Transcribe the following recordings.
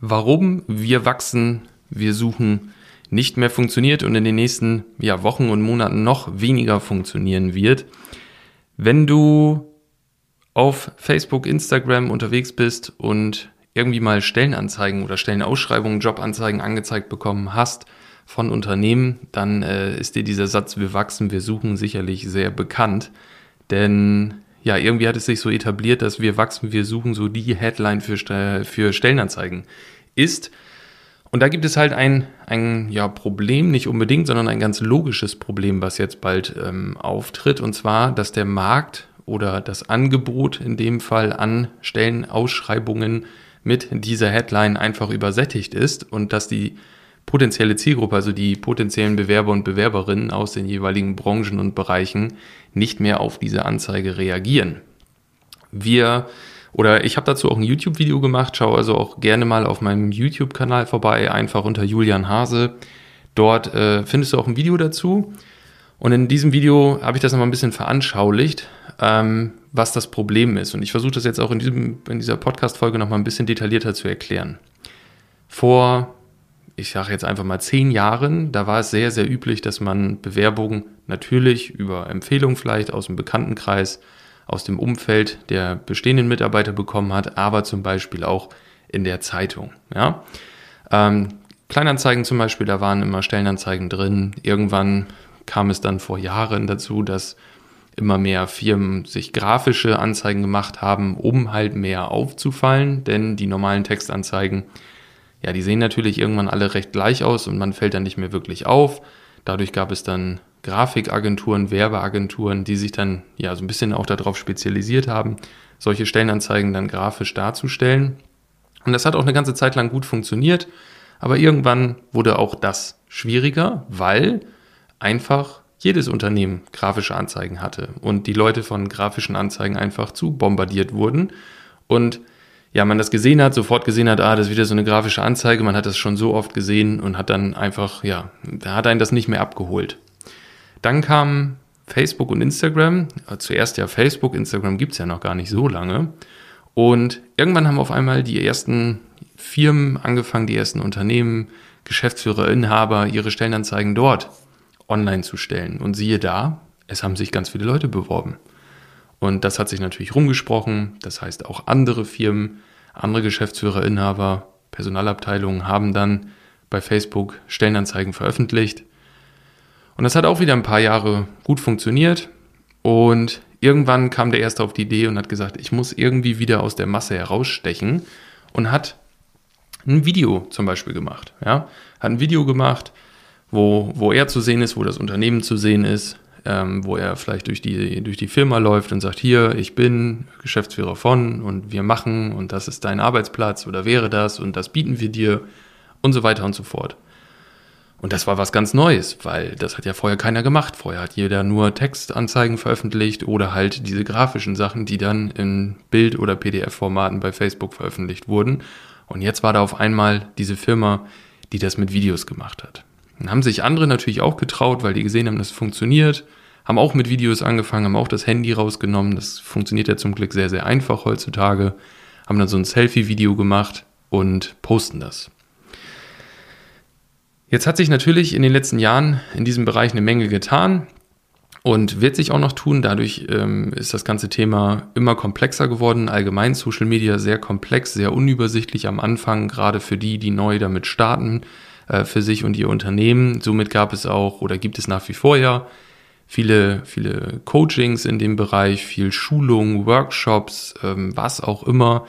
warum wir wachsen, wir suchen nicht mehr funktioniert und in den nächsten ja, Wochen und Monaten noch weniger funktionieren wird. Wenn du auf Facebook, Instagram unterwegs bist und irgendwie mal Stellenanzeigen oder Stellenausschreibungen, Jobanzeigen angezeigt bekommen hast von Unternehmen, dann äh, ist dir dieser Satz, wir wachsen, wir suchen sicherlich sehr bekannt. Denn ja, irgendwie hat es sich so etabliert, dass wir wachsen, wir suchen so die Headline für, für Stellenanzeigen ist. Und da gibt es halt ein, ein ja, Problem, nicht unbedingt, sondern ein ganz logisches Problem, was jetzt bald ähm, auftritt. Und zwar, dass der Markt oder das Angebot in dem Fall an Stellenausschreibungen mit dieser Headline einfach übersättigt ist und dass die potenzielle Zielgruppe, also die potenziellen Bewerber und Bewerberinnen aus den jeweiligen Branchen und Bereichen nicht mehr auf diese Anzeige reagieren. Wir oder ich habe dazu auch ein YouTube-Video gemacht, schau also auch gerne mal auf meinem YouTube-Kanal vorbei, einfach unter Julian Hase. Dort äh, findest du auch ein Video dazu. Und in diesem Video habe ich das nochmal ein bisschen veranschaulicht, ähm, was das Problem ist. Und ich versuche das jetzt auch in, diesem, in dieser Podcast-Folge nochmal ein bisschen detaillierter zu erklären. Vor, ich sage jetzt einfach mal zehn Jahren, da war es sehr, sehr üblich, dass man Bewerbungen natürlich über Empfehlung vielleicht aus dem Bekanntenkreis aus dem Umfeld der bestehenden Mitarbeiter bekommen hat, aber zum Beispiel auch in der Zeitung. Ja? Ähm, Kleinanzeigen zum Beispiel, da waren immer Stellenanzeigen drin. Irgendwann kam es dann vor Jahren dazu, dass immer mehr Firmen sich grafische Anzeigen gemacht haben, um halt mehr aufzufallen, denn die normalen Textanzeigen, ja, die sehen natürlich irgendwann alle recht gleich aus und man fällt dann nicht mehr wirklich auf. Dadurch gab es dann Grafikagenturen, Werbeagenturen, die sich dann ja so ein bisschen auch darauf spezialisiert haben, solche Stellenanzeigen dann grafisch darzustellen. Und das hat auch eine ganze Zeit lang gut funktioniert, aber irgendwann wurde auch das schwieriger, weil einfach jedes Unternehmen grafische Anzeigen hatte und die Leute von grafischen Anzeigen einfach zu bombardiert wurden und ja, man das gesehen hat, sofort gesehen hat, ah, das ist wieder so eine grafische Anzeige, man hat das schon so oft gesehen und hat dann einfach, ja, da hat einen das nicht mehr abgeholt. Dann kamen Facebook und Instagram. Zuerst ja Facebook, Instagram gibt es ja noch gar nicht so lange. Und irgendwann haben auf einmal die ersten Firmen angefangen, die ersten Unternehmen, Geschäftsführer, Inhaber, ihre Stellenanzeigen dort online zu stellen. Und siehe da, es haben sich ganz viele Leute beworben. Und das hat sich natürlich rumgesprochen. Das heißt, auch andere Firmen, andere Geschäftsführer, Inhaber, Personalabteilungen haben dann bei Facebook Stellenanzeigen veröffentlicht. Und das hat auch wieder ein paar Jahre gut funktioniert. Und irgendwann kam der Erste auf die Idee und hat gesagt, ich muss irgendwie wieder aus der Masse herausstechen und hat ein Video zum Beispiel gemacht. Ja? Hat ein Video gemacht, wo, wo er zu sehen ist, wo das Unternehmen zu sehen ist, ähm, wo er vielleicht durch die, durch die Firma läuft und sagt, hier, ich bin Geschäftsführer von und wir machen und das ist dein Arbeitsplatz oder wäre das und das bieten wir dir und so weiter und so fort. Und das war was ganz Neues, weil das hat ja vorher keiner gemacht. Vorher hat jeder nur Textanzeigen veröffentlicht oder halt diese grafischen Sachen, die dann in Bild- oder PDF-Formaten bei Facebook veröffentlicht wurden. Und jetzt war da auf einmal diese Firma, die das mit Videos gemacht hat. Dann haben sich andere natürlich auch getraut, weil die gesehen haben, das funktioniert, haben auch mit Videos angefangen, haben auch das Handy rausgenommen. Das funktioniert ja zum Glück sehr, sehr einfach heutzutage. Haben dann so ein Selfie-Video gemacht und posten das. Jetzt hat sich natürlich in den letzten Jahren in diesem Bereich eine Menge getan und wird sich auch noch tun. Dadurch ähm, ist das ganze Thema immer komplexer geworden. Allgemein Social Media sehr komplex, sehr unübersichtlich am Anfang, gerade für die, die neu damit starten, äh, für sich und ihr Unternehmen. Somit gab es auch oder gibt es nach wie vor ja viele, viele Coachings in dem Bereich, viel Schulung, Workshops, ähm, was auch immer.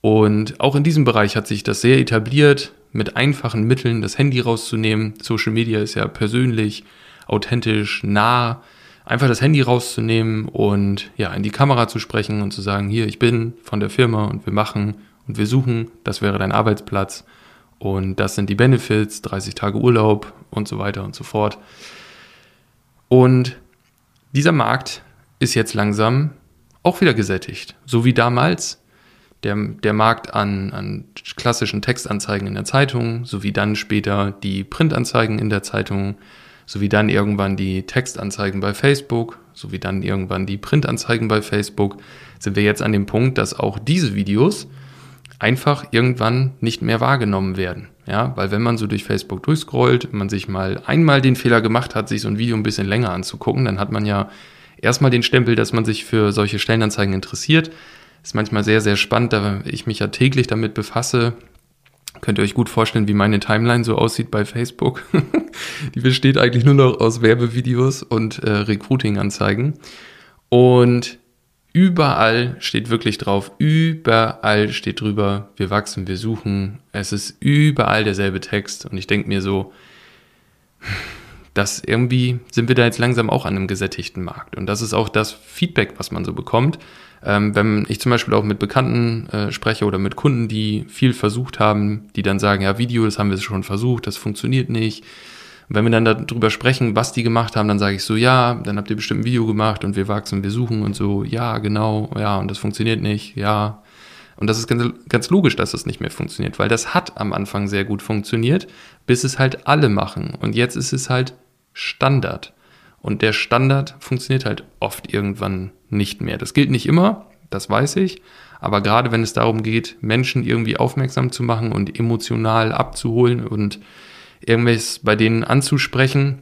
Und auch in diesem Bereich hat sich das sehr etabliert mit einfachen Mitteln das Handy rauszunehmen. Social Media ist ja persönlich, authentisch, nah. Einfach das Handy rauszunehmen und ja, in die Kamera zu sprechen und zu sagen, hier, ich bin von der Firma und wir machen und wir suchen, das wäre dein Arbeitsplatz und das sind die Benefits, 30 Tage Urlaub und so weiter und so fort. Und dieser Markt ist jetzt langsam auch wieder gesättigt, so wie damals der, der Markt an, an klassischen Textanzeigen in der Zeitung, sowie dann später die Printanzeigen in der Zeitung, sowie dann irgendwann die Textanzeigen bei Facebook, sowie dann irgendwann die Printanzeigen bei Facebook, sind wir jetzt an dem Punkt, dass auch diese Videos einfach irgendwann nicht mehr wahrgenommen werden. Ja, weil wenn man so durch Facebook durchscrollt, man sich mal einmal den Fehler gemacht hat, sich so ein Video ein bisschen länger anzugucken, dann hat man ja erstmal den Stempel, dass man sich für solche Stellenanzeigen interessiert. Ist manchmal sehr, sehr spannend, da ich mich ja täglich damit befasse. Könnt ihr euch gut vorstellen, wie meine Timeline so aussieht bei Facebook. Die besteht eigentlich nur noch aus Werbevideos und äh, Recruiting-Anzeigen. Und überall steht wirklich drauf, überall steht drüber, wir wachsen, wir suchen. Es ist überall derselbe Text. Und ich denke mir so, dass irgendwie sind wir da jetzt langsam auch an einem gesättigten Markt. Und das ist auch das Feedback, was man so bekommt. Ähm, wenn ich zum Beispiel auch mit Bekannten äh, spreche oder mit Kunden, die viel versucht haben, die dann sagen, ja, Video, das haben wir schon versucht, das funktioniert nicht. Und wenn wir dann darüber sprechen, was die gemacht haben, dann sage ich so, ja, dann habt ihr bestimmt ein Video gemacht und wir wachsen, wir suchen und so, ja, genau, ja, und das funktioniert nicht, ja. Und das ist ganz, ganz logisch, dass das nicht mehr funktioniert, weil das hat am Anfang sehr gut funktioniert, bis es halt alle machen. Und jetzt ist es halt Standard. Und der Standard funktioniert halt oft irgendwann nicht mehr. Das gilt nicht immer, das weiß ich. Aber gerade wenn es darum geht, Menschen irgendwie aufmerksam zu machen und emotional abzuholen und irgendwas bei denen anzusprechen,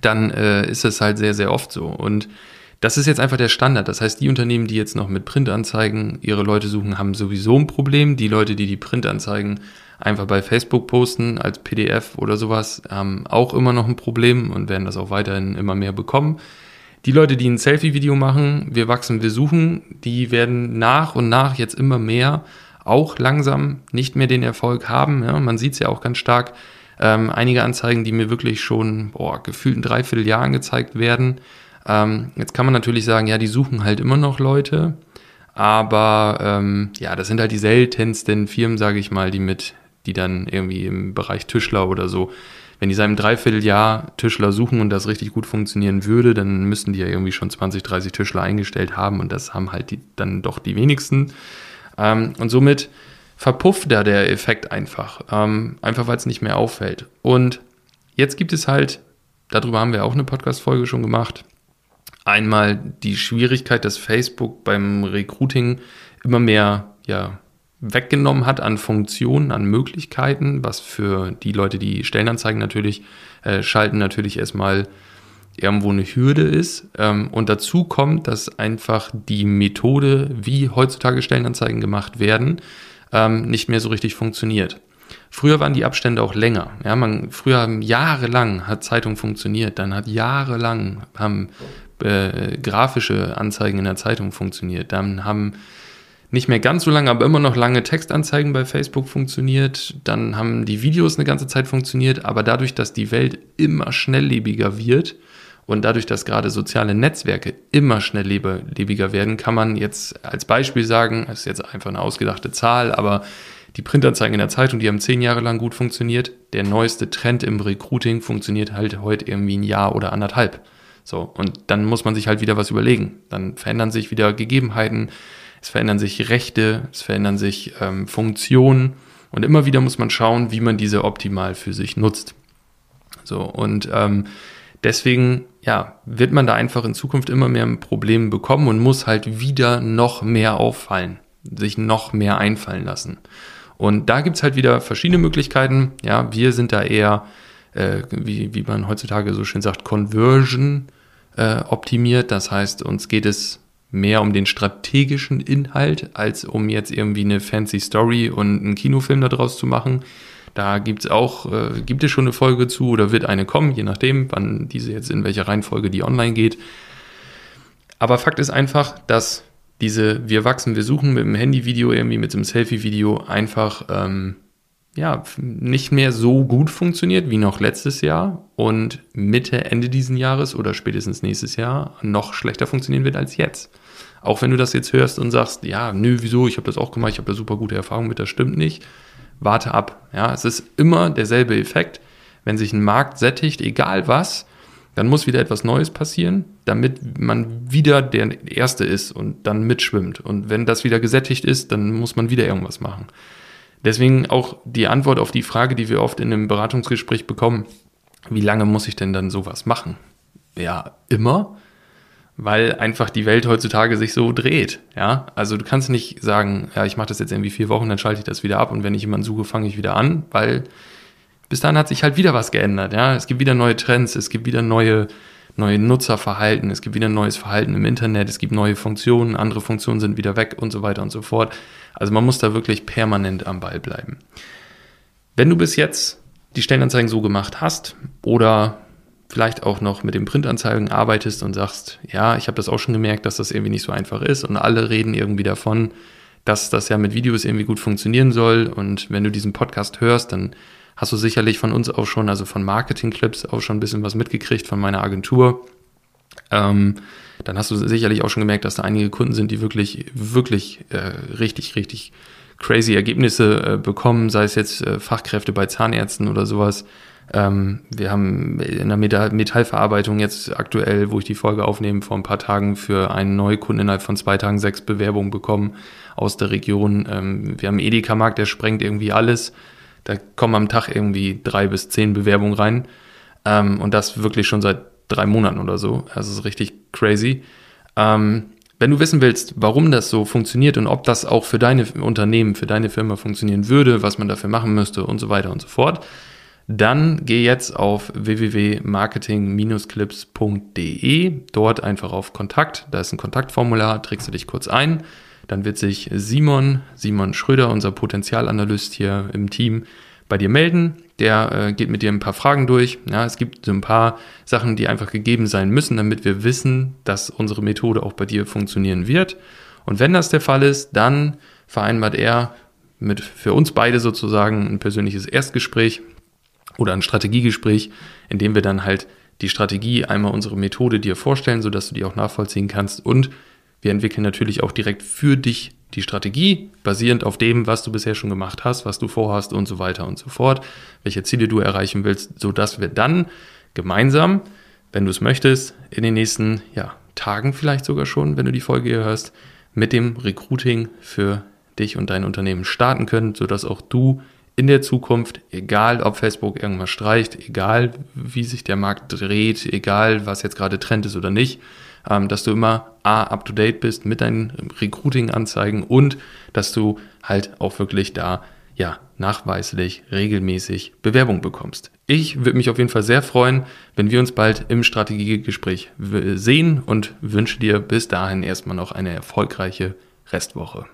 dann äh, ist es halt sehr, sehr oft so. Und das ist jetzt einfach der Standard. Das heißt, die Unternehmen, die jetzt noch mit Printanzeigen ihre Leute suchen, haben sowieso ein Problem. Die Leute, die die Printanzeigen einfach bei Facebook posten als PDF oder sowas, haben auch immer noch ein Problem und werden das auch weiterhin immer mehr bekommen. Die Leute, die ein Selfie-Video machen, wir wachsen, wir suchen, die werden nach und nach jetzt immer mehr auch langsam nicht mehr den Erfolg haben. Ja, man sieht es ja auch ganz stark. Ähm, einige Anzeigen, die mir wirklich schon boah, gefühlt in dreiviertel Jahr angezeigt werden, ähm, jetzt kann man natürlich sagen, ja, die suchen halt immer noch Leute, aber ähm, ja, das sind halt die seltensten Firmen, sage ich mal, die mit, die dann irgendwie im Bereich Tischler oder so, wenn die seit einem Dreivierteljahr Tischler suchen und das richtig gut funktionieren würde, dann müssten die ja irgendwie schon 20, 30 Tischler eingestellt haben und das haben halt die, dann doch die wenigsten. Ähm, und somit verpufft da der Effekt einfach, ähm, einfach weil es nicht mehr auffällt. Und jetzt gibt es halt, darüber haben wir auch eine Podcast-Folge schon gemacht, einmal die Schwierigkeit, dass Facebook beim Recruiting immer mehr ja, weggenommen hat an Funktionen, an Möglichkeiten, was für die Leute, die Stellenanzeigen natürlich äh, schalten, natürlich erstmal irgendwo eine Hürde ist. Ähm, und dazu kommt, dass einfach die Methode, wie heutzutage Stellenanzeigen gemacht werden, ähm, nicht mehr so richtig funktioniert. Früher waren die Abstände auch länger. Ja, man, früher haben jahrelang hat Zeitung funktioniert, dann hat jahrelang haben äh, grafische Anzeigen in der Zeitung funktioniert. Dann haben nicht mehr ganz so lange, aber immer noch lange Textanzeigen bei Facebook funktioniert. Dann haben die Videos eine ganze Zeit funktioniert, aber dadurch, dass die Welt immer schnelllebiger wird und dadurch, dass gerade soziale Netzwerke immer schnelllebiger werden, kann man jetzt als Beispiel sagen, das ist jetzt einfach eine ausgedachte Zahl, aber die Printanzeigen in der Zeitung, die haben zehn Jahre lang gut funktioniert. Der neueste Trend im Recruiting funktioniert halt heute irgendwie ein Jahr oder anderthalb. So, und dann muss man sich halt wieder was überlegen. Dann verändern sich wieder Gegebenheiten, es verändern sich Rechte, es verändern sich ähm, Funktionen und immer wieder muss man schauen, wie man diese optimal für sich nutzt. So, und ähm, deswegen, ja, wird man da einfach in Zukunft immer mehr Probleme bekommen und muss halt wieder noch mehr auffallen, sich noch mehr einfallen lassen. Und da gibt's halt wieder verschiedene Möglichkeiten. Ja, wir sind da eher, äh, wie, wie man heutzutage so schön sagt, Conversion äh, optimiert. Das heißt, uns geht es mehr um den strategischen Inhalt, als um jetzt irgendwie eine fancy Story und einen Kinofilm daraus zu machen. Da gibt's auch, äh, gibt es schon eine Folge zu oder wird eine kommen, je nachdem, wann diese jetzt in welcher Reihenfolge die online geht. Aber Fakt ist einfach, dass diese Wir wachsen, wir suchen mit dem Handyvideo irgendwie, mit dem Selfie-Video einfach ähm, ja, nicht mehr so gut funktioniert wie noch letztes Jahr und Mitte, Ende diesen Jahres oder spätestens nächstes Jahr noch schlechter funktionieren wird als jetzt. Auch wenn du das jetzt hörst und sagst, ja, nö, wieso, ich habe das auch gemacht, ich habe da super gute Erfahrungen mit, das stimmt nicht. Warte ab. Ja, es ist immer derselbe Effekt. Wenn sich ein Markt sättigt, egal was, dann muss wieder etwas Neues passieren, damit man wieder der Erste ist und dann mitschwimmt. Und wenn das wieder gesättigt ist, dann muss man wieder irgendwas machen. Deswegen auch die Antwort auf die Frage, die wir oft in einem Beratungsgespräch bekommen, wie lange muss ich denn dann sowas machen? Ja, immer, weil einfach die Welt heutzutage sich so dreht. Ja, also du kannst nicht sagen, ja, ich mache das jetzt irgendwie vier Wochen, dann schalte ich das wieder ab und wenn ich jemanden suche, fange ich wieder an, weil bis dahin hat sich halt wieder was geändert. Ja, es gibt wieder neue Trends, es gibt wieder neue neue Nutzerverhalten, es gibt wieder neues Verhalten im Internet, es gibt neue Funktionen, andere Funktionen sind wieder weg und so weiter und so fort. Also man muss da wirklich permanent am Ball bleiben. Wenn du bis jetzt die Stellenanzeigen so gemacht hast oder vielleicht auch noch mit den Printanzeigen arbeitest und sagst, ja, ich habe das auch schon gemerkt, dass das irgendwie nicht so einfach ist und alle reden irgendwie davon, dass das ja mit Videos irgendwie gut funktionieren soll und wenn du diesen Podcast hörst, dann hast du sicherlich von uns auch schon, also von Marketing Clips auch schon ein bisschen was mitgekriegt von meiner Agentur. Ähm, dann hast du sicherlich auch schon gemerkt, dass da einige Kunden sind, die wirklich, wirklich äh, richtig, richtig crazy Ergebnisse äh, bekommen, sei es jetzt äh, Fachkräfte bei Zahnärzten oder sowas. Ähm, wir haben in der Metall Metallverarbeitung jetzt aktuell, wo ich die Folge aufnehme, vor ein paar Tagen für einen Neukunden innerhalb von zwei Tagen sechs Bewerbungen bekommen aus der Region. Ähm, wir haben Edeka-Markt, der sprengt irgendwie alles. Da kommen am Tag irgendwie drei bis zehn Bewerbungen rein. Ähm, und das wirklich schon seit drei Monaten oder so. Also ist richtig crazy. Ähm, wenn du wissen willst, warum das so funktioniert und ob das auch für deine Unternehmen, für deine Firma funktionieren würde, was man dafür machen müsste und so weiter und so fort, dann geh jetzt auf www.marketing-clips.de, dort einfach auf Kontakt, da ist ein Kontaktformular, trägst du dich kurz ein dann wird sich Simon, Simon Schröder, unser Potenzialanalyst hier im Team, bei dir melden. Der äh, geht mit dir ein paar Fragen durch. Ja, es gibt so ein paar Sachen, die einfach gegeben sein müssen, damit wir wissen, dass unsere Methode auch bei dir funktionieren wird. Und wenn das der Fall ist, dann vereinbart er mit für uns beide sozusagen ein persönliches Erstgespräch oder ein Strategiegespräch, in dem wir dann halt die Strategie einmal unsere Methode dir vorstellen, sodass du die auch nachvollziehen kannst. Und wir entwickeln natürlich auch direkt für dich die Strategie, basierend auf dem, was du bisher schon gemacht hast, was du vorhast und so weiter und so fort, welche Ziele du erreichen willst, sodass wir dann gemeinsam, wenn du es möchtest, in den nächsten ja, Tagen vielleicht sogar schon, wenn du die Folge hier hörst, mit dem Recruiting für dich und dein Unternehmen starten können, sodass auch du in der Zukunft, egal ob Facebook irgendwas streicht, egal wie sich der Markt dreht, egal was jetzt gerade Trend ist oder nicht, ähm, dass du immer A, up to date bist mit deinen Recruiting-Anzeigen und dass du halt auch wirklich da ja, nachweislich regelmäßig Bewerbung bekommst. Ich würde mich auf jeden Fall sehr freuen, wenn wir uns bald im Strategiegespräch sehen und wünsche dir bis dahin erstmal noch eine erfolgreiche Restwoche.